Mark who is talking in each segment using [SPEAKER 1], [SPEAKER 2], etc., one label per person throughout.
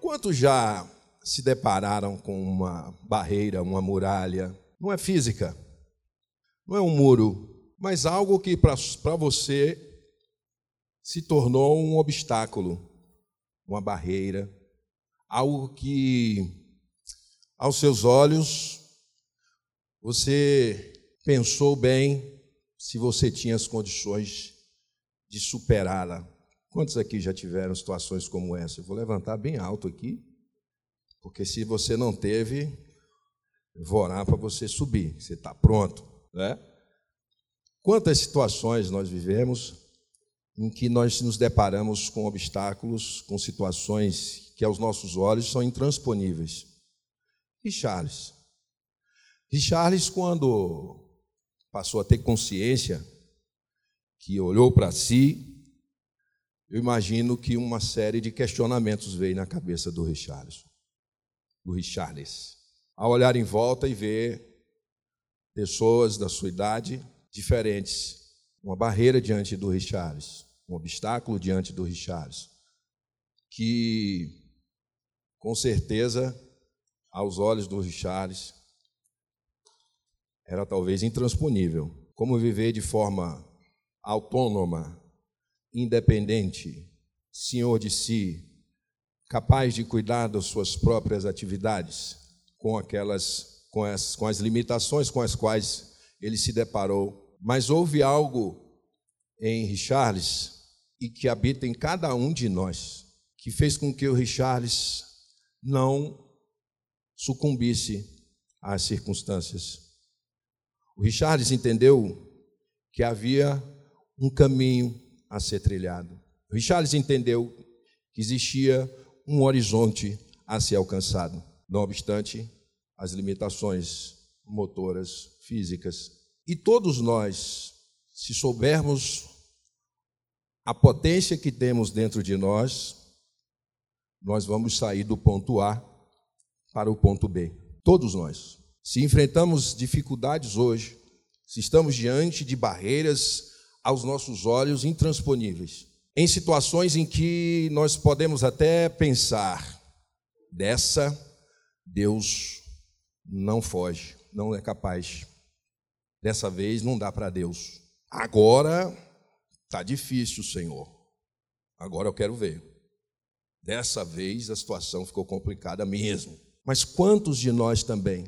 [SPEAKER 1] Quantos já se depararam com uma barreira, uma muralha? Não é física, não é um muro, mas algo que para você se tornou um obstáculo, uma barreira, algo que aos seus olhos você pensou bem se você tinha as condições de superá-la. Quantos aqui já tiveram situações como essa? Eu vou levantar bem alto aqui, porque se você não teve, eu vou orar para você subir, você está pronto, né? Quantas situações nós vivemos em que nós nos deparamos com obstáculos, com situações que aos nossos olhos são intransponíveis. E Charles? E Charles, quando passou a ter consciência, que olhou para si eu imagino que uma série de questionamentos veio na cabeça do Richardson, do Richards, ao olhar em volta e ver pessoas da sua idade diferentes, uma barreira diante do Richards, um obstáculo diante do Richards, que com certeza aos olhos do Richards era talvez intransponível. Como viver de forma autônoma independente, senhor de si, capaz de cuidar das suas próprias atividades, com aquelas com as, com as limitações com as quais ele se deparou. Mas houve algo em Richards e que habita em cada um de nós, que fez com que o Richards não sucumbisse às circunstâncias. O Richards entendeu que havia um caminho a ser trilhado. Richards entendeu que existia um horizonte a ser alcançado, não obstante as limitações motoras, físicas. E todos nós, se soubermos a potência que temos dentro de nós, nós vamos sair do ponto A para o ponto B. Todos nós. Se enfrentamos dificuldades hoje, se estamos diante de barreiras aos nossos olhos intransponíveis. Em situações em que nós podemos até pensar, dessa Deus não foge, não é capaz. Dessa vez não dá para Deus. Agora está difícil, Senhor. Agora eu quero ver. Dessa vez a situação ficou complicada mesmo. Mas quantos de nós também,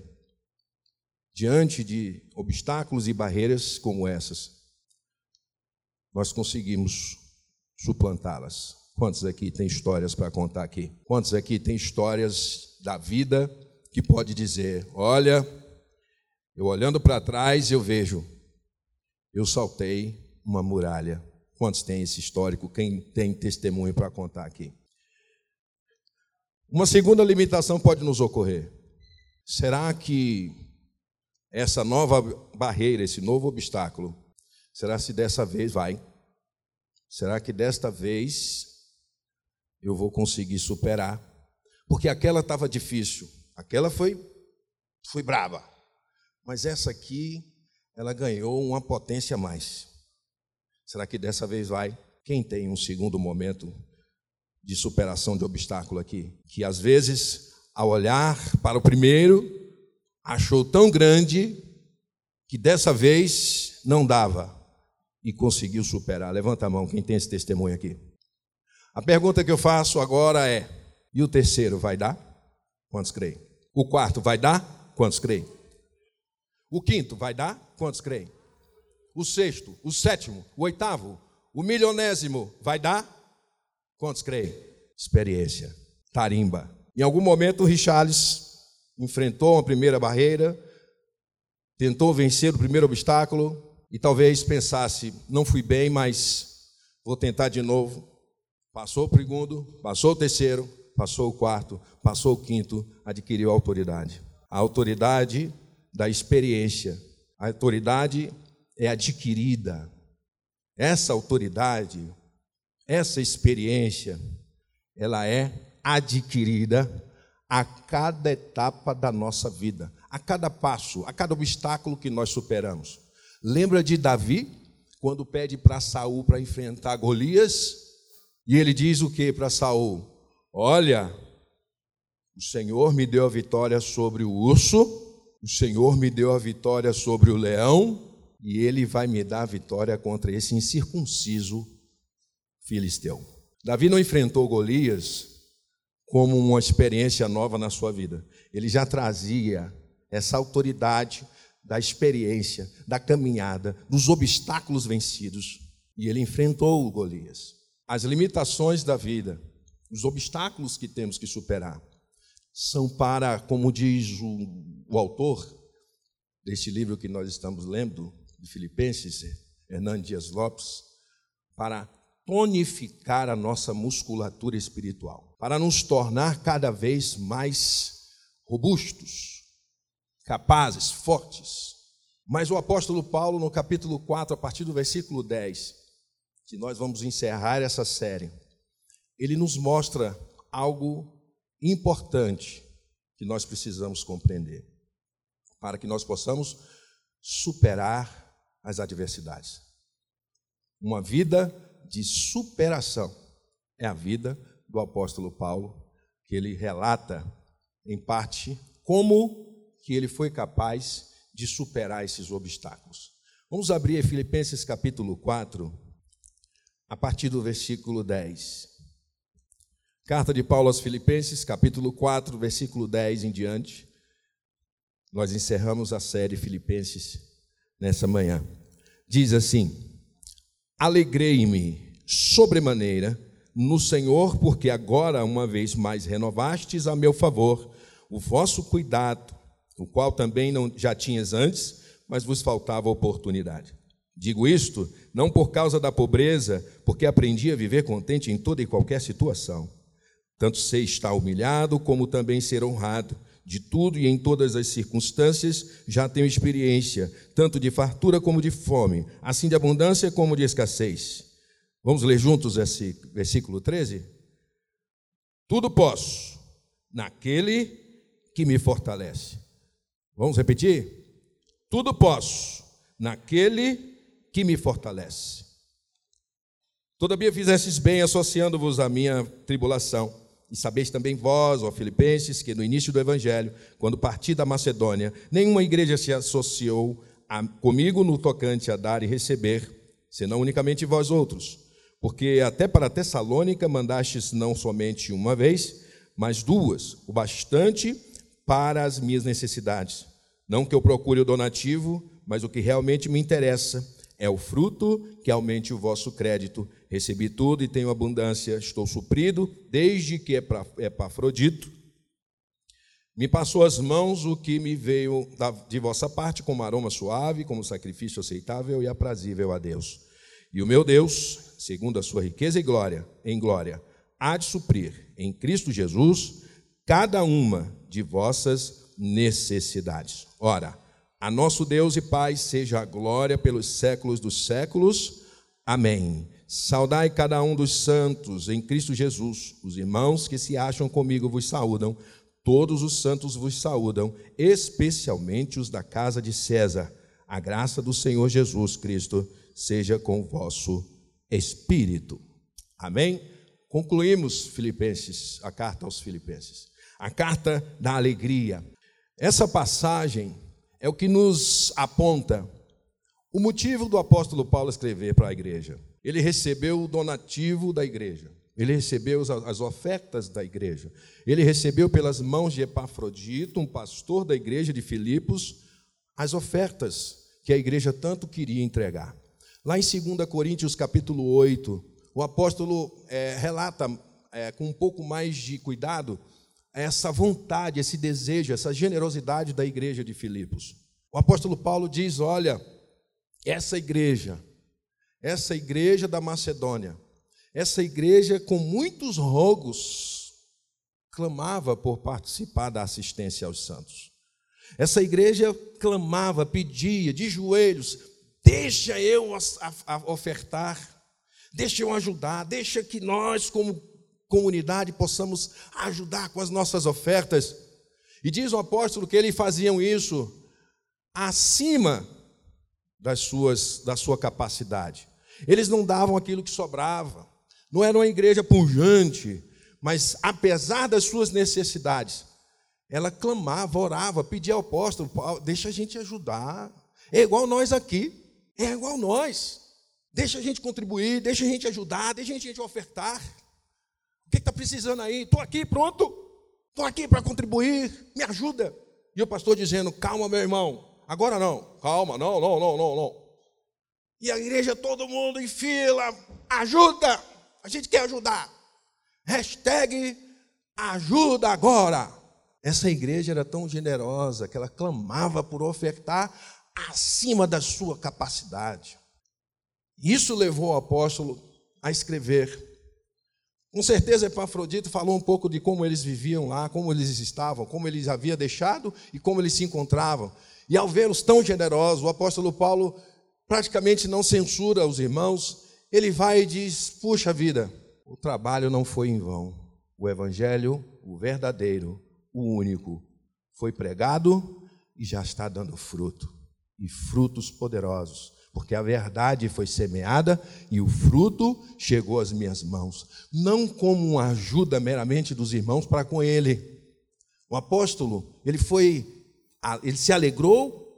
[SPEAKER 1] diante de obstáculos e barreiras como essas, nós conseguimos suplantá-las. Quantos aqui tem histórias para contar aqui? Quantos aqui tem histórias da vida que pode dizer: olha, eu olhando para trás eu vejo, eu saltei uma muralha. Quantos tem esse histórico? Quem tem testemunho para contar aqui? Uma segunda limitação pode nos ocorrer. Será que essa nova barreira, esse novo obstáculo, Será se dessa vez vai? Será que desta vez eu vou conseguir superar? Porque aquela estava difícil, aquela foi foi brava. Mas essa aqui, ela ganhou uma potência a mais. Será que dessa vez vai? Quem tem um segundo momento de superação de obstáculo aqui? Que às vezes, ao olhar para o primeiro, achou tão grande que dessa vez não dava e conseguiu superar. Levanta a mão, quem tem esse testemunho aqui. A pergunta que eu faço agora é: e o terceiro vai dar? Quantos creem? O quarto vai dar? Quantos creem? O quinto vai dar? Quantos creem? O sexto, o sétimo, o oitavo, o milionésimo vai dar? Quantos creem? Experiência, tarimba. Em algum momento, o Richards enfrentou a primeira barreira, tentou vencer o primeiro obstáculo, e talvez pensasse: não fui bem, mas vou tentar de novo. Passou o segundo, passou o terceiro, passou o quarto, passou o quinto, adquiriu autoridade. A autoridade da experiência. A autoridade é adquirida. Essa autoridade, essa experiência, ela é adquirida a cada etapa da nossa vida, a cada passo, a cada obstáculo que nós superamos. Lembra de Davi, quando pede para Saul para enfrentar Golias, e ele diz o que para Saul? Olha, o Senhor me deu a vitória sobre o urso, o Senhor me deu a vitória sobre o leão, e ele vai me dar a vitória contra esse incircunciso filisteu. Davi não enfrentou Golias como uma experiência nova na sua vida. Ele já trazia essa autoridade da experiência, da caminhada, dos obstáculos vencidos. E ele enfrentou o Golias. As limitações da vida, os obstáculos que temos que superar, são para, como diz o, o autor deste livro que nós estamos lendo, de Filipenses, Hernando Dias Lopes, para tonificar a nossa musculatura espiritual, para nos tornar cada vez mais robustos, capazes, fortes. Mas o apóstolo Paulo, no capítulo 4, a partir do versículo 10, que nós vamos encerrar essa série, ele nos mostra algo importante que nós precisamos compreender, para que nós possamos superar as adversidades. Uma vida de superação é a vida do apóstolo Paulo, que ele relata em parte como que ele foi capaz de superar esses obstáculos. Vamos abrir Filipenses capítulo 4, a partir do versículo 10. Carta de Paulo aos Filipenses, capítulo 4, versículo 10 em diante. Nós encerramos a série Filipenses nessa manhã. Diz assim: Alegrei-me sobremaneira no Senhor, porque agora, uma vez mais, renovastes a meu favor o vosso cuidado, o qual também não já tinhas antes, mas vos faltava oportunidade. Digo isto não por causa da pobreza, porque aprendi a viver contente em toda e qualquer situação. Tanto sei estar humilhado, como também ser honrado de tudo e em todas as circunstâncias já tenho experiência, tanto de fartura como de fome, assim de abundância como de escassez. Vamos ler juntos esse versículo 13? Tudo posso naquele que me fortalece. Vamos repetir? Tudo posso naquele que me fortalece. Todavia fizestes bem associando-vos à minha tribulação e sabeis também vós, ó Filipenses, que no início do Evangelho, quando parti da Macedônia, nenhuma igreja se associou a, comigo no tocante a dar e receber, senão unicamente vós outros. Porque até para Tessalônica mandastes não somente uma vez, mas duas, o bastante para as minhas necessidades. Não que eu procure o donativo, mas o que realmente me interessa é o fruto que aumente o vosso crédito. Recebi tudo e tenho abundância, estou suprido, desde que Epafrodito me passou as mãos o que me veio de vossa parte como aroma suave, como sacrifício aceitável e aprazível a Deus. E o meu Deus, segundo a sua riqueza e glória, em glória, há de suprir em Cristo Jesus cada uma de vossas necessidades. Ora, a nosso Deus e Pai seja a glória pelos séculos dos séculos. Amém. Saudai cada um dos santos em Cristo Jesus. Os irmãos que se acham comigo vos saúdam. Todos os santos vos saúdam, especialmente os da casa de César. A graça do Senhor Jesus Cristo seja com o vosso espírito. Amém? Concluímos Filipenses, a carta aos Filipenses. A carta da alegria. Essa passagem é o que nos aponta o motivo do apóstolo Paulo escrever para a igreja. Ele recebeu o donativo da igreja. Ele recebeu as ofertas da igreja. Ele recebeu pelas mãos de Epafrodito, um pastor da igreja de Filipos, as ofertas que a igreja tanto queria entregar. Lá em 2 Coríntios capítulo 8, o apóstolo é, relata é, com um pouco mais de cuidado essa vontade, esse desejo, essa generosidade da igreja de Filipos. O apóstolo Paulo diz: Olha, essa igreja essa igreja da Macedônia, essa igreja com muitos rogos, clamava por participar da assistência aos santos. Essa igreja clamava, pedia de joelhos: deixa eu ofertar, deixa eu ajudar, deixa que nós, como comunidade, possamos ajudar com as nossas ofertas. E diz o apóstolo que eles faziam isso acima das suas, da sua capacidade. Eles não davam aquilo que sobrava. Não era uma igreja pujante, mas apesar das suas necessidades, ela clamava, orava, pedia ao apóstolo: deixa a gente ajudar. É igual nós aqui, é igual nós. Deixa a gente contribuir, deixa a gente ajudar, deixa a gente ofertar. O que está precisando aí? Estou aqui, pronto. Estou aqui para contribuir, me ajuda. E o pastor dizendo: calma, meu irmão, agora não, calma, não, não, não, não, não. E a igreja, todo mundo em fila, ajuda, a gente quer ajudar. Hashtag ajuda agora. Essa igreja era tão generosa que ela clamava por ofertar acima da sua capacidade. Isso levou o apóstolo a escrever. Com certeza, Epafrodito falou um pouco de como eles viviam lá, como eles estavam, como eles haviam deixado e como eles se encontravam. E ao vê-los tão generosos, o apóstolo Paulo praticamente não censura os irmãos, ele vai e diz: Puxa vida, o trabalho não foi em vão. O evangelho, o verdadeiro, o único, foi pregado e já está dando fruto, e frutos poderosos, porque a verdade foi semeada e o fruto chegou às minhas mãos, não como uma ajuda meramente dos irmãos para com ele. O apóstolo, ele foi ele se alegrou,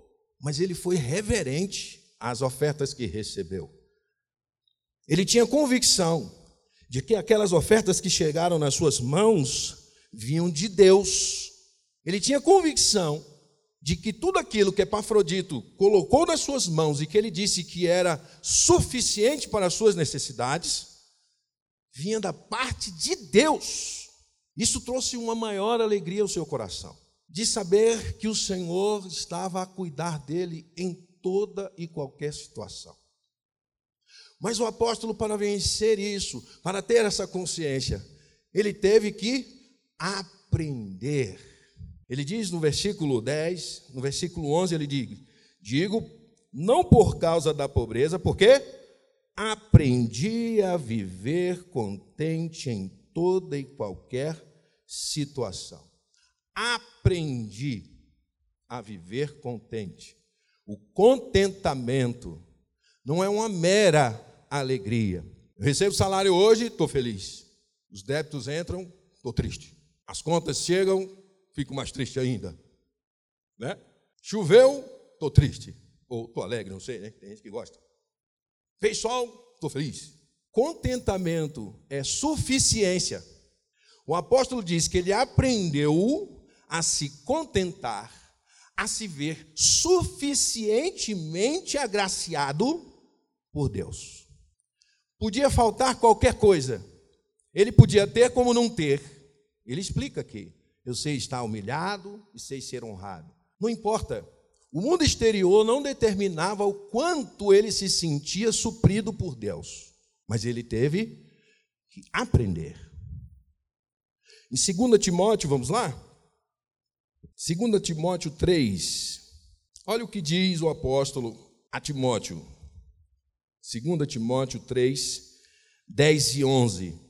[SPEAKER 1] mas ele foi reverente às ofertas que recebeu. Ele tinha convicção de que aquelas ofertas que chegaram nas suas mãos vinham de Deus. Ele tinha convicção de que tudo aquilo que Epafrodito colocou nas suas mãos e que ele disse que era suficiente para as suas necessidades, vinha da parte de Deus. Isso trouxe uma maior alegria ao seu coração, de saber que o Senhor estava a cuidar dele em toda e qualquer situação. Mas o apóstolo, para vencer isso, para ter essa consciência, ele teve que aprender. Ele diz no versículo 10, no versículo 11, ele diz: Digo, não por causa da pobreza, porque aprendi a viver contente em toda e qualquer situação. Aprendi a viver contente. O contentamento não é uma mera alegria. Eu recebo salário hoje, estou feliz. Os débitos entram, estou triste. As contas chegam, fico mais triste ainda. Né? Choveu, estou triste. Ou estou alegre, não sei, né? Tem gente que gosta. Fez sol, estou feliz. Contentamento é suficiência. O apóstolo diz que ele aprendeu a se contentar, a se ver suficientemente agraciado por Deus. Podia faltar qualquer coisa. Ele podia ter como não ter. Ele explica aqui. Eu sei estar humilhado e sei ser honrado. Não importa. O mundo exterior não determinava o quanto ele se sentia suprido por Deus. Mas ele teve que aprender. Em 2 Timóteo, vamos lá? 2 Timóteo 3. Olha o que diz o apóstolo a Timóteo. 2 Timóteo 3, 10 e 11.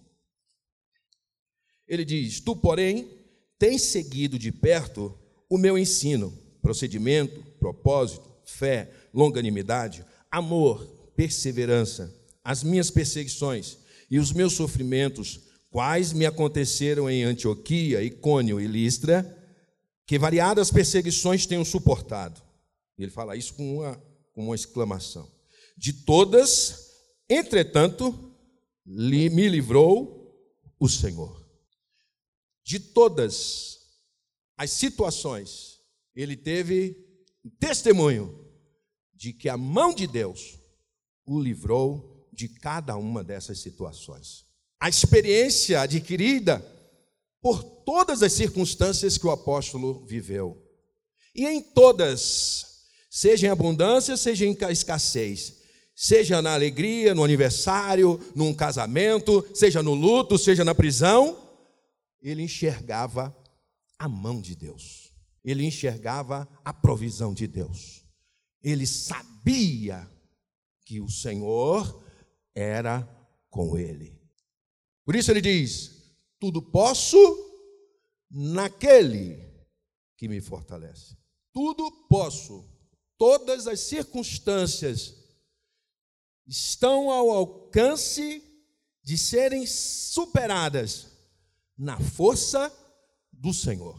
[SPEAKER 1] Ele diz: Tu, porém, tens seguido de perto o meu ensino, procedimento, propósito, fé, longanimidade, amor, perseverança, as minhas perseguições e os meus sofrimentos, quais me aconteceram em Antioquia, Icônio e Listra, que variadas perseguições tenho suportado. Ele fala isso com uma, com uma exclamação. De todas, entretanto, me livrou o Senhor. De todas as situações, ele teve testemunho de que a mão de Deus o livrou de cada uma dessas situações. A experiência adquirida por todas as circunstâncias que o apóstolo viveu. E em todas, seja em abundância, seja em escassez, seja na alegria, no aniversário, num casamento, seja no luto, seja na prisão, ele enxergava a mão de Deus, ele enxergava a provisão de Deus, ele sabia que o Senhor era com ele. Por isso ele diz: Tudo posso naquele que me fortalece. Tudo posso. Todas as circunstâncias estão ao alcance de serem superadas na força do Senhor.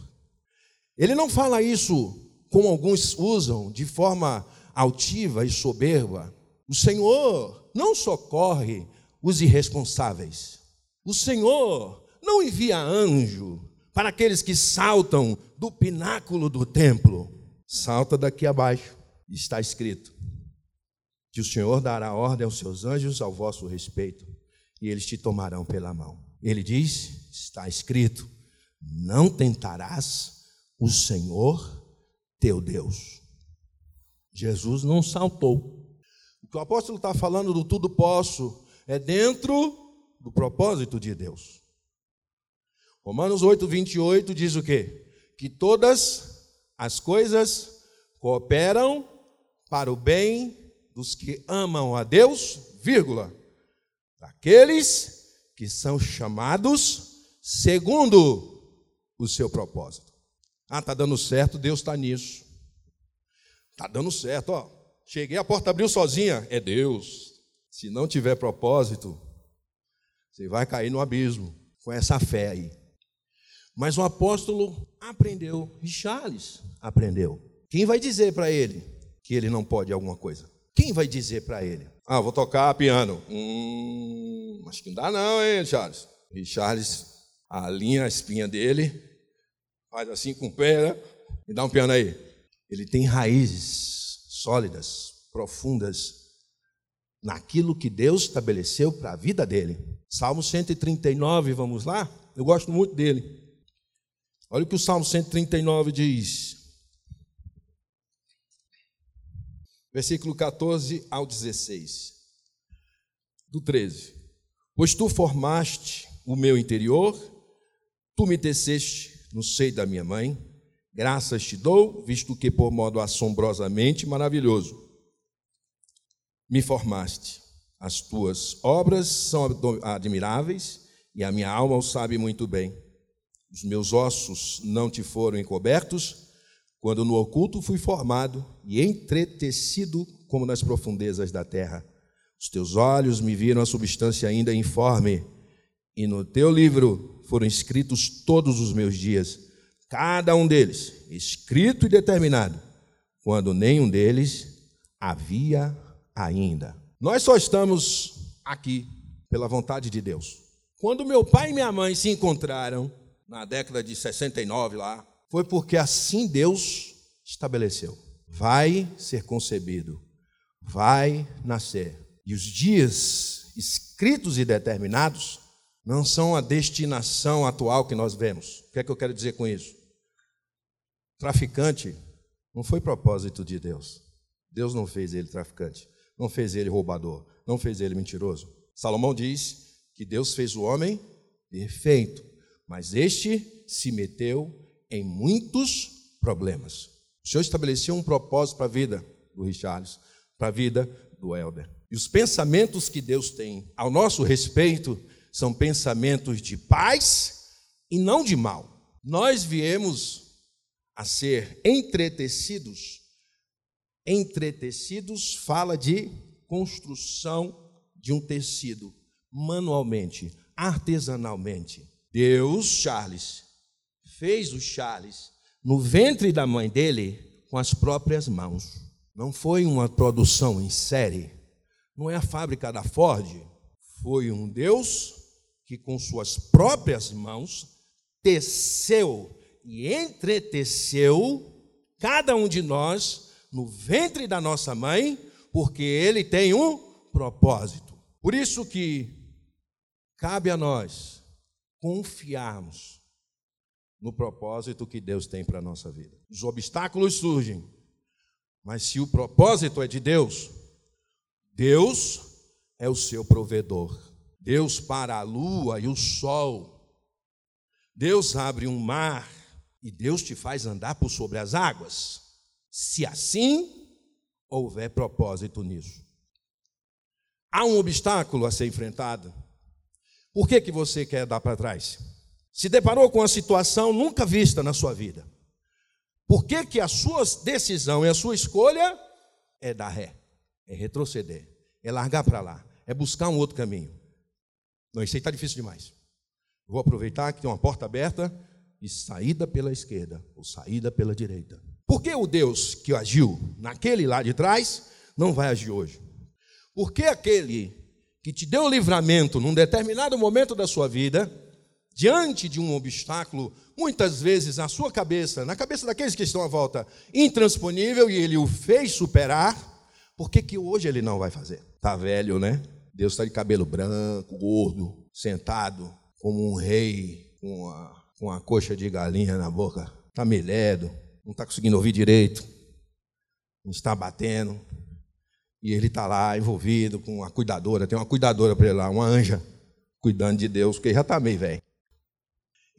[SPEAKER 1] Ele não fala isso como alguns usam, de forma altiva e soberba. O Senhor não socorre os irresponsáveis. O Senhor não envia anjo para aqueles que saltam do pináculo do templo. Salta daqui abaixo. Está escrito que o Senhor dará ordem aos seus anjos ao vosso respeito e eles te tomarão pela mão. Ele diz: está escrito, não tentarás o Senhor teu Deus. Jesus não saltou. O que o apóstolo está falando do tudo posso é dentro do propósito de Deus. Romanos 8, 28 diz o quê? Que todas as coisas cooperam para o bem dos que amam a Deus, vírgula, daqueles que são chamados segundo o seu propósito. Ah, tá dando certo, Deus está nisso. Tá dando certo, ó. Cheguei, a porta abriu sozinha, é Deus. Se não tiver propósito, você vai cair no abismo com essa fé aí. Mas o apóstolo aprendeu, e Charles aprendeu. Quem vai dizer para ele que ele não pode alguma coisa? Quem vai dizer para ele? Ah, vou tocar piano. Hum, acho que não dá não, hein, Charles? E Charles alinha a espinha dele, faz assim com o pé, né? Me dá um piano aí. Ele tem raízes sólidas, profundas, naquilo que Deus estabeleceu para a vida dele. Salmo 139, vamos lá? Eu gosto muito dele. Olha o que o Salmo 139 diz. Versículo 14 ao 16. Do 13. Pois tu formaste o meu interior, tu me teceste no seio da minha mãe, graças te dou, visto que por modo assombrosamente maravilhoso me formaste. As tuas obras são admiráveis e a minha alma o sabe muito bem. Os meus ossos não te foram encobertos, quando no oculto fui formado e entretecido como nas profundezas da terra. Os teus olhos me viram a substância ainda informe, e no teu livro foram escritos todos os meus dias, cada um deles escrito e determinado, quando nenhum deles havia ainda. Nós só estamos aqui pela vontade de Deus. Quando meu pai e minha mãe se encontraram, na década de 69 lá, foi porque assim Deus estabeleceu. Vai ser concebido, vai nascer. E os dias escritos e determinados não são a destinação atual que nós vemos. O que é que eu quero dizer com isso? Traficante não foi propósito de Deus. Deus não fez ele traficante, não fez ele roubador, não fez ele mentiroso. Salomão diz que Deus fez o homem perfeito, mas este se meteu em muitos problemas. O Senhor estabeleceu um propósito para a vida do Richards, para a vida do Helder. E os pensamentos que Deus tem ao nosso respeito são pensamentos de paz e não de mal. Nós viemos a ser entretecidos. Entretecidos fala de construção de um tecido manualmente, artesanalmente. Deus, Charles, fez o Charles no ventre da mãe dele com as próprias mãos. Não foi uma produção em série, não é a fábrica da Ford, foi um Deus que com suas próprias mãos teceu e entreteceu cada um de nós no ventre da nossa mãe, porque ele tem um propósito. Por isso que cabe a nós confiarmos no propósito que Deus tem para a nossa vida. Os obstáculos surgem, mas se o propósito é de Deus, Deus é o seu provedor. Deus para a lua e o sol Deus abre um mar e Deus te faz andar por sobre as águas, se assim houver propósito nisso. Há um obstáculo a ser enfrentado. Por que, que você quer dar para trás? Se deparou com uma situação nunca vista na sua vida. Por que, que a sua decisão e a sua escolha é dar ré, é retroceder, é largar para lá, é buscar um outro caminho? Não, isso aí está difícil demais. Vou aproveitar que tem uma porta aberta e saída pela esquerda ou saída pela direita. Por que o Deus que agiu naquele lá de trás não vai agir hoje? Por que aquele que te deu livramento num determinado momento da sua vida, diante de um obstáculo, muitas vezes na sua cabeça, na cabeça daqueles que estão à volta, intransponível, e ele o fez superar, por que, que hoje ele não vai fazer? Está velho, né? Deus está de cabelo branco, gordo, sentado como um rei, com uma, com uma coxa de galinha na boca. Está miledo, não está conseguindo ouvir direito, não está batendo. E ele está lá envolvido com uma cuidadora, tem uma cuidadora para ele lá, uma anja, cuidando de Deus, porque já está meio velho.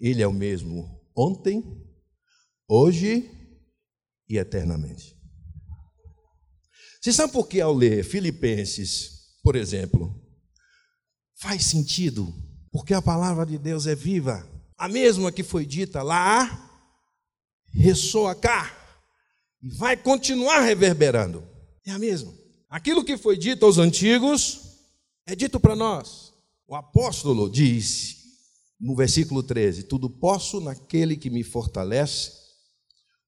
[SPEAKER 1] Ele é o mesmo ontem, hoje e eternamente. Você sabe por que ao ler Filipenses, por exemplo, faz sentido? Porque a palavra de Deus é viva. A mesma que foi dita lá, ressoa cá e vai continuar reverberando. É a mesma. Aquilo que foi dito aos antigos é dito para nós. O apóstolo diz no versículo 13: Tudo posso naquele que me fortalece,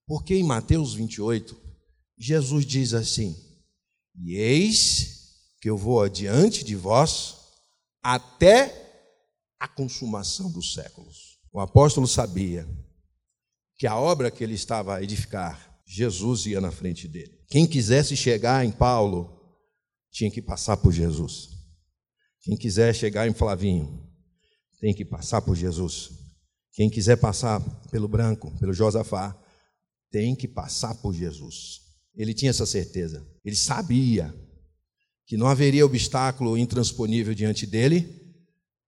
[SPEAKER 1] porque em Mateus 28, Jesus diz assim: E eis que eu vou adiante de vós até a consumação dos séculos. O apóstolo sabia que a obra que ele estava a edificar, Jesus ia na frente dele. Quem quisesse chegar em Paulo, tinha que passar por Jesus. Quem quiser chegar em Flavinho, tem que passar por Jesus. Quem quiser passar pelo branco, pelo Josafá, tem que passar por Jesus. Ele tinha essa certeza. Ele sabia que não haveria obstáculo intransponível diante dele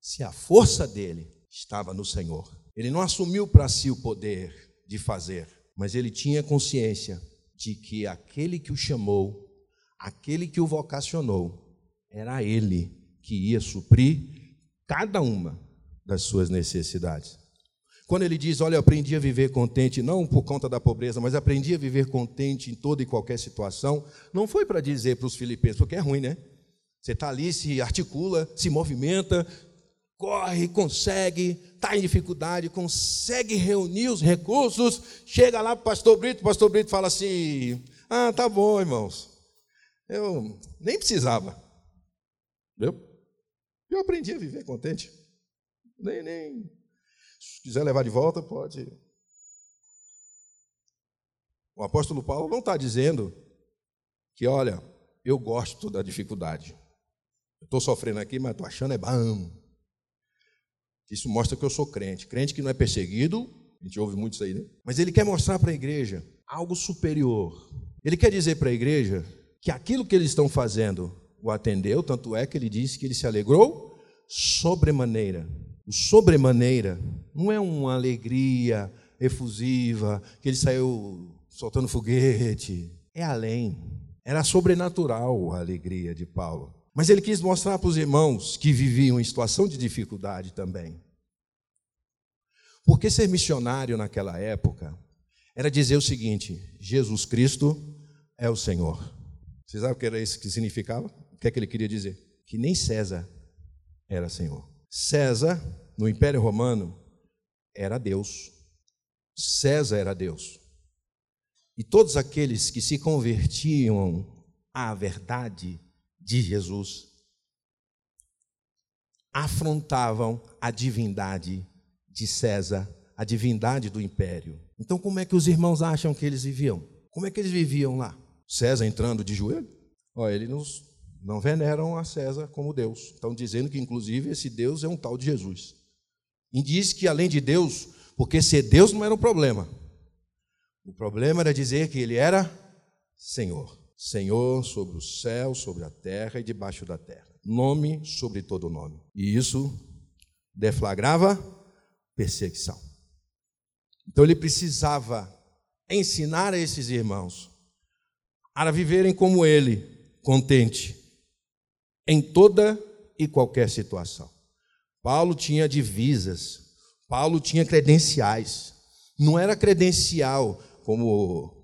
[SPEAKER 1] se a força dele estava no Senhor. Ele não assumiu para si o poder de fazer, mas ele tinha consciência de que aquele que o chamou aquele que o vocacionou, era ele que ia suprir cada uma das suas necessidades. Quando ele diz, olha, eu aprendi a viver contente, não por conta da pobreza, mas aprendi a viver contente em toda e qualquer situação, não foi para dizer para os filipenses, porque é ruim, né? Você está ali, se articula, se movimenta, corre, consegue, está em dificuldade, consegue reunir os recursos, chega lá para o pastor Brito, o pastor Brito fala assim: Ah, tá bom, irmãos, eu nem precisava. Eu, eu aprendi a viver contente. Nem, nem. Se quiser levar de volta, pode. O apóstolo Paulo não está dizendo que, olha, eu gosto da dificuldade. Estou sofrendo aqui, mas estou achando é bom. Isso mostra que eu sou crente. Crente que não é perseguido, a gente ouve muito isso aí, né? Mas ele quer mostrar para a igreja algo superior. Ele quer dizer para a igreja que aquilo que eles estão fazendo o atendeu, tanto é que ele disse que ele se alegrou sobremaneira. O sobremaneira não é uma alegria efusiva, que ele saiu soltando foguete. É além. Era sobrenatural a alegria de Paulo. Mas ele quis mostrar para os irmãos que viviam em situação de dificuldade também. Porque ser missionário naquela época era dizer o seguinte: Jesus Cristo é o Senhor. Você sabe o que era isso que significava? O que é que ele queria dizer? Que nem César era Senhor. César, no Império Romano, era Deus. César era Deus. E todos aqueles que se convertiam à verdade de Jesus afrontavam a divindade de César, a divindade do império. Então, como é que os irmãos acham que eles viviam? Como é que eles viviam lá? César entrando de joelho? Olha, eles não, não veneram a César como Deus. Estão dizendo que, inclusive, esse Deus é um tal de Jesus. E diz que, além de Deus, porque ser Deus não era um problema. O problema era dizer que ele era Senhor. Senhor sobre o céu, sobre a terra e debaixo da terra. Nome sobre todo nome. E isso deflagrava perseguição. Então ele precisava ensinar a esses irmãos a viverem como ele, contente, em toda e qualquer situação. Paulo tinha divisas, Paulo tinha credenciais. Não era credencial como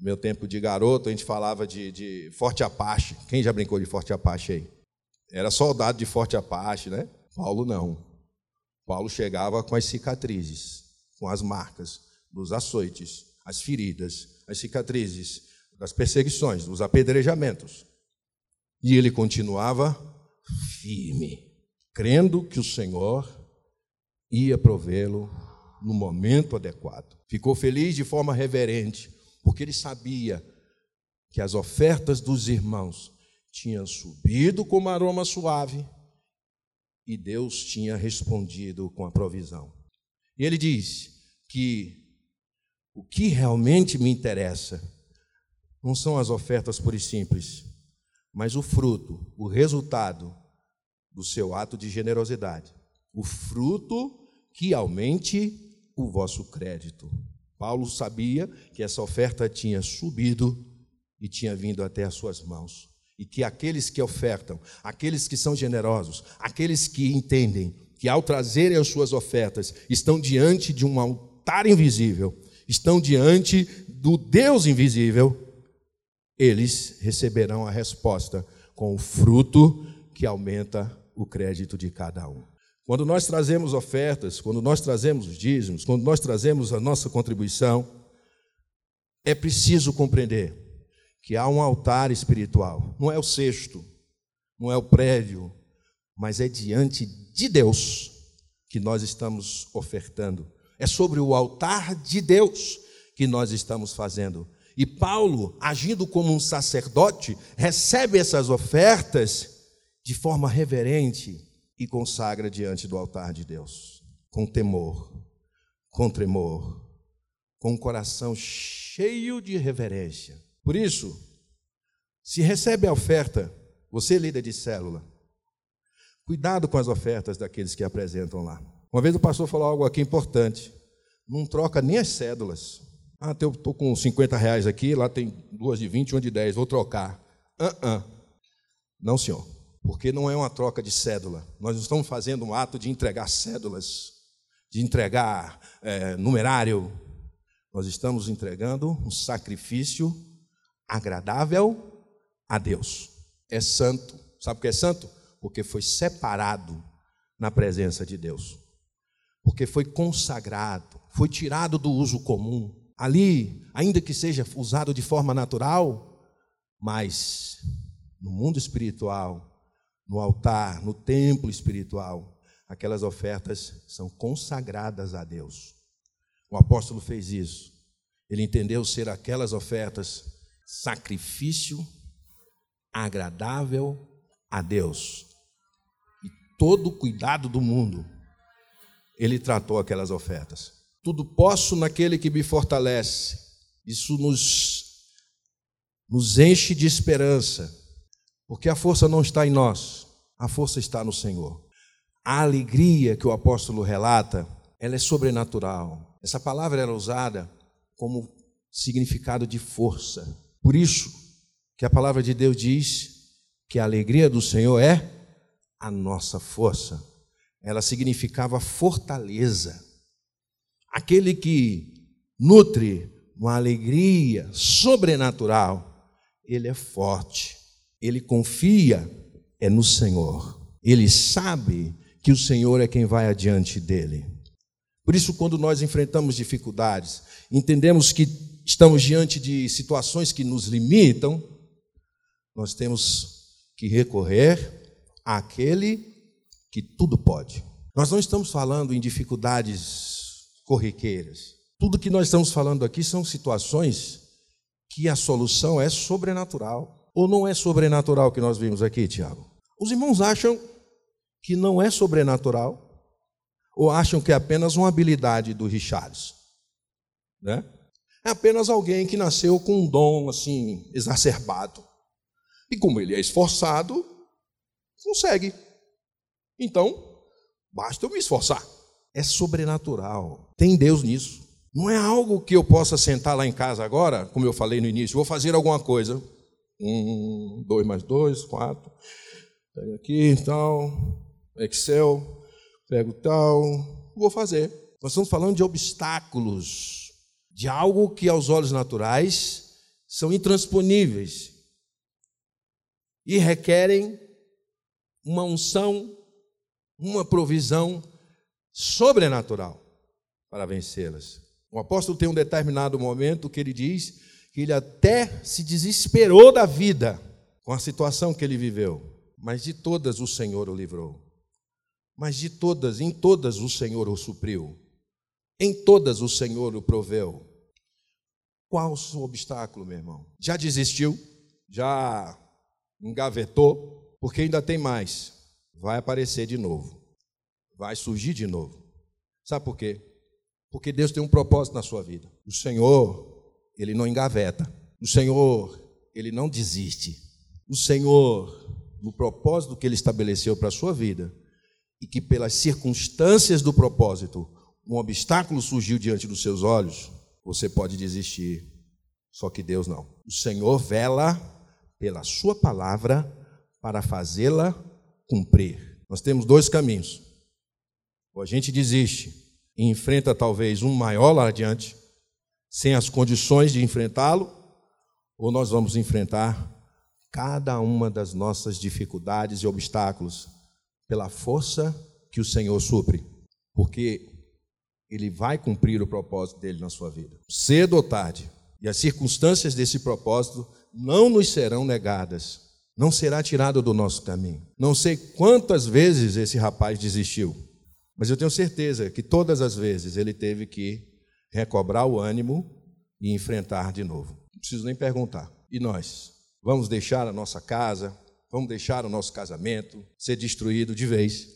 [SPEAKER 1] meu tempo de garoto, a gente falava de, de Forte Apache. Quem já brincou de Forte Apache aí? Era soldado de Forte Apache, né? Paulo não. Paulo chegava com as cicatrizes, com as marcas dos açoites, as feridas, as cicatrizes das perseguições, dos apedrejamentos. E ele continuava firme, crendo que o Senhor ia provê-lo no momento adequado. Ficou feliz de forma reverente, porque ele sabia que as ofertas dos irmãos tinham subido como aroma suave e Deus tinha respondido com a provisão. E ele diz que o que realmente me interessa não são as ofertas por e simples, mas o fruto, o resultado do seu ato de generosidade. O fruto que aumente o vosso crédito. Paulo sabia que essa oferta tinha subido e tinha vindo até as suas mãos. E que aqueles que ofertam, aqueles que são generosos, aqueles que entendem que ao trazerem as suas ofertas estão diante de um altar invisível, estão diante do Deus invisível, eles receberão a resposta com o fruto que aumenta o crédito de cada um. Quando nós trazemos ofertas, quando nós trazemos os dízimos, quando nós trazemos a nossa contribuição, é preciso compreender que há um altar espiritual. Não é o cesto, não é o prédio, mas é diante de Deus que nós estamos ofertando. É sobre o altar de Deus que nós estamos fazendo. E Paulo, agindo como um sacerdote, recebe essas ofertas de forma reverente e consagra diante do altar de Deus, com temor, com tremor, com um coração cheio de reverência. Por isso, se recebe a oferta, você líder de célula, cuidado com as ofertas daqueles que apresentam lá. Uma vez o pastor falou algo aqui importante. Não troca nem as cédulas. Ah, eu estou com 50 reais aqui, lá tem duas de 20 e uma de 10, vou trocar. Uh -uh. Não, senhor, porque não é uma troca de cédula. Nós não estamos fazendo um ato de entregar cédulas, de entregar é, numerário. Nós estamos entregando um sacrifício agradável a Deus. É santo. Sabe o que é santo? Porque foi separado na presença de Deus. Porque foi consagrado, foi tirado do uso comum. Ali, ainda que seja usado de forma natural, mas no mundo espiritual, no altar, no templo espiritual, aquelas ofertas são consagradas a Deus. O apóstolo fez isso. Ele entendeu ser aquelas ofertas sacrifício agradável a Deus. E todo o cuidado do mundo, ele tratou aquelas ofertas. Tudo posso naquele que me fortalece. Isso nos, nos enche de esperança, porque a força não está em nós, a força está no Senhor. A alegria que o apóstolo relata, ela é sobrenatural. Essa palavra era usada como significado de força. Por isso que a palavra de Deus diz que a alegria do Senhor é a nossa força. Ela significava fortaleza. Aquele que nutre uma alegria sobrenatural, ele é forte. Ele confia é no Senhor. Ele sabe que o Senhor é quem vai adiante dele. Por isso, quando nós enfrentamos dificuldades, entendemos que estamos diante de situações que nos limitam, nós temos que recorrer àquele que tudo pode. Nós não estamos falando em dificuldades corriqueiras. Tudo que nós estamos falando aqui são situações que a solução é sobrenatural. Ou não é sobrenatural que nós vimos aqui, Tiago? Os irmãos acham que não é sobrenatural, ou acham que é apenas uma habilidade do Richards, né? É apenas alguém que nasceu com um dom assim exacerbado. E como ele é esforçado, consegue. Então, basta eu me esforçar. É sobrenatural. Tem Deus nisso. Não é algo que eu possa sentar lá em casa agora, como eu falei no início, vou fazer alguma coisa. Um, dois mais dois, quatro. Pega aqui, tal, Excel, pego tal, vou fazer. Nós estamos falando de obstáculos, de algo que aos olhos naturais são intransponíveis e requerem uma unção, uma provisão sobrenatural para vencê-las. O apóstolo tem um determinado momento que ele diz que ele até se desesperou da vida com a situação que ele viveu, mas de todas o Senhor o livrou. Mas de todas, em todas o Senhor o supriu. Em todas o Senhor o proveu. Qual o seu obstáculo, meu irmão? Já desistiu? Já engavetou? Porque ainda tem mais. Vai aparecer de novo. Vai surgir de novo. Sabe por quê? Porque Deus tem um propósito na sua vida. O Senhor, ele não engaveta. O Senhor, ele não desiste. O Senhor, no propósito que ele estabeleceu para a sua vida, e que pelas circunstâncias do propósito, um obstáculo surgiu diante dos seus olhos, você pode desistir. Só que Deus não. O Senhor vela pela sua palavra para fazê-la cumprir. Nós temos dois caminhos. Ou a gente desiste e enfrenta talvez um maior lá adiante, sem as condições de enfrentá-lo, ou nós vamos enfrentar cada uma das nossas dificuldades e obstáculos pela força que o Senhor supre, porque ele vai cumprir o propósito dele na sua vida, cedo ou tarde. E as circunstâncias desse propósito não nos serão negadas, não será tirado do nosso caminho. Não sei quantas vezes esse rapaz desistiu, mas eu tenho certeza que todas as vezes ele teve que recobrar o ânimo e enfrentar de novo. Não preciso nem perguntar. E nós? Vamos deixar a nossa casa, vamos deixar o nosso casamento ser destruído de vez?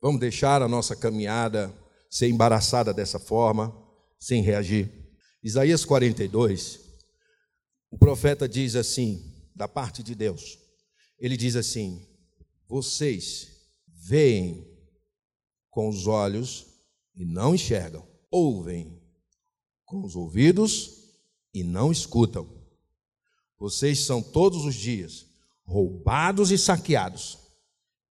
[SPEAKER 1] Vamos deixar a nossa caminhada ser embaraçada dessa forma, sem reagir? Isaías 42, o profeta diz assim, da parte de Deus: ele diz assim: Vocês veem com os olhos e não enxergam, ouvem com os ouvidos e não escutam. Vocês são todos os dias roubados e saqueados,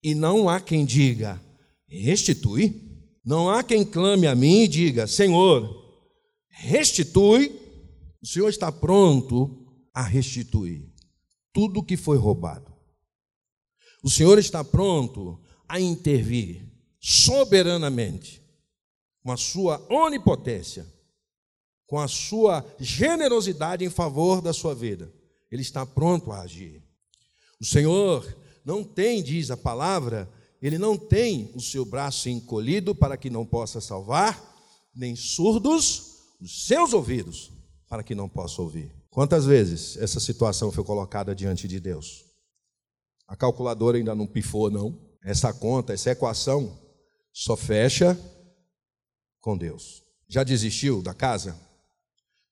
[SPEAKER 1] e não há quem diga: restitui. Não há quem clame a mim e diga: Senhor, restitui. O Senhor está pronto a restituir tudo que foi roubado. O Senhor está pronto a intervir soberanamente, com a sua onipotência, com a sua generosidade em favor da sua vida. Ele está pronto a agir. O Senhor não tem, diz a palavra, ele não tem o seu braço encolhido para que não possa salvar, nem surdos os seus ouvidos para que não possa ouvir. Quantas vezes essa situação foi colocada diante de Deus? A calculadora ainda não pifou, não. Essa conta, essa equação só fecha com Deus. Já desistiu da casa?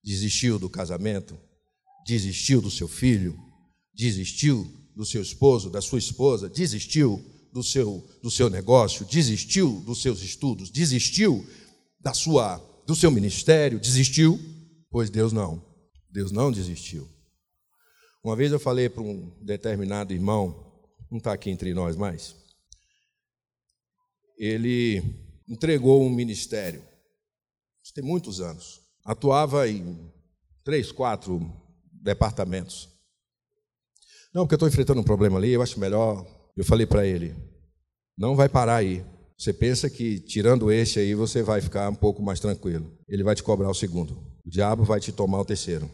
[SPEAKER 1] Desistiu do casamento? Desistiu do seu filho? Desistiu do seu esposo, da sua esposa? Desistiu do seu, do seu negócio? Desistiu dos seus estudos? Desistiu da sua, do seu ministério? Desistiu? Pois Deus não. Deus não desistiu. Uma vez eu falei para um determinado irmão, não está aqui entre nós mais, ele entregou um ministério, isso tem muitos anos, atuava em três, quatro departamentos. Não, porque eu estou enfrentando um problema ali, eu acho melhor. Eu falei para ele: não vai parar aí. Você pensa que tirando este aí você vai ficar um pouco mais tranquilo. Ele vai te cobrar o segundo. O diabo vai te tomar o terceiro.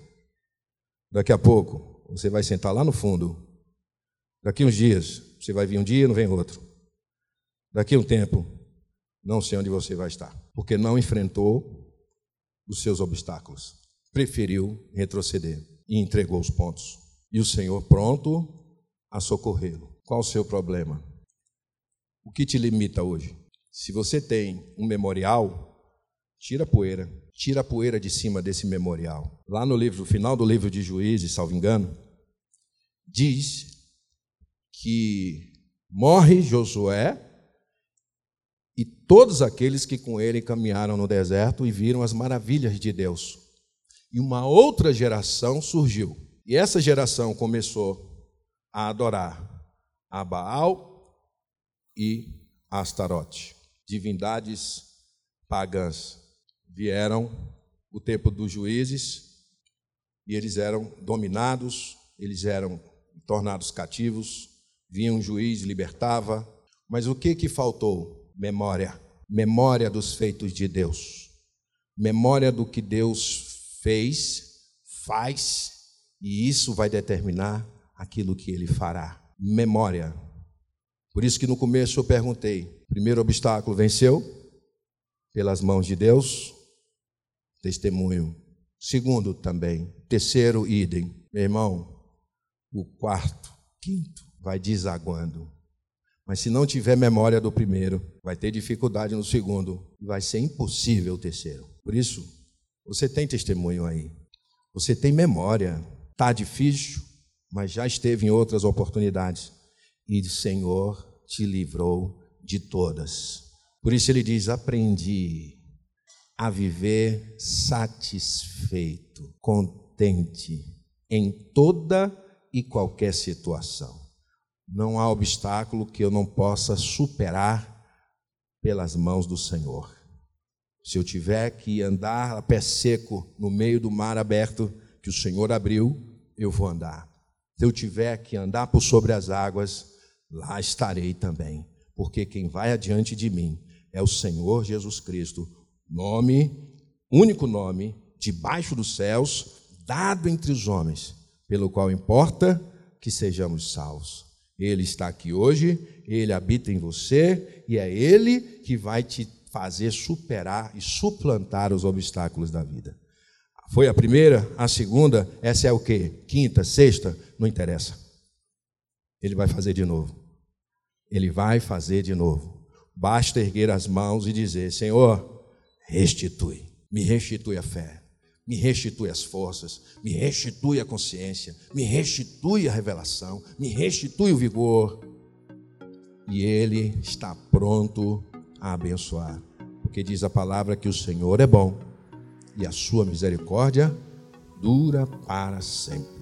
[SPEAKER 1] Daqui a pouco você vai sentar lá no fundo. Daqui uns dias você vai vir um dia e não vem outro. Daqui a um tempo, não sei onde você vai estar, porque não enfrentou os seus obstáculos, preferiu retroceder e entregou os pontos. E o Senhor pronto a socorrê-lo. Qual o seu problema? O que te limita hoje? Se você tem um memorial, tira a poeira, tira a poeira de cima desse memorial. Lá no livro, final do livro de Juízes, salvo engano, diz que morre Josué todos aqueles que com ele caminharam no deserto e viram as maravilhas de Deus. E uma outra geração surgiu. E essa geração começou a adorar a Baal e a Astarote, divindades pagãs. Vieram o tempo dos juízes e eles eram dominados, eles eram tornados cativos, vinha um juiz, libertava. Mas o que que faltou? Memória. Memória dos feitos de Deus. Memória do que Deus fez, faz, e isso vai determinar aquilo que ele fará. Memória. Por isso que no começo eu perguntei: primeiro obstáculo venceu? Pelas mãos de Deus? Testemunho. Segundo também. Terceiro, idem. Meu irmão, o quarto, quinto, vai desaguando. Mas se não tiver memória do primeiro, vai ter dificuldade no segundo, vai ser impossível o terceiro. Por isso, você tem testemunho aí. Você tem memória. Tá difícil, mas já esteve em outras oportunidades e o Senhor te livrou de todas. Por isso ele diz: "Aprendi a viver satisfeito, contente em toda e qualquer situação. Não há obstáculo que eu não possa superar pelas mãos do Senhor. Se eu tiver que andar a pé seco no meio do mar aberto que o Senhor abriu, eu vou andar. Se eu tiver que andar por sobre as águas, lá estarei também, porque quem vai adiante de mim é o Senhor Jesus Cristo, nome, único nome, debaixo dos céus, dado entre os homens, pelo qual importa que sejamos salvos. Ele está aqui hoje, ele habita em você e é ele que vai te fazer superar e suplantar os obstáculos da vida. Foi a primeira, a segunda, essa é o quê? Quinta, sexta, não interessa. Ele vai fazer de novo. Ele vai fazer de novo. Basta erguer as mãos e dizer: Senhor, restitui, me restitui a fé, me restitui as forças, me restitui a consciência, me restitui a revelação, me restitui o vigor. E Ele está pronto a abençoar, porque diz a palavra que o Senhor é bom e a sua misericórdia dura para sempre.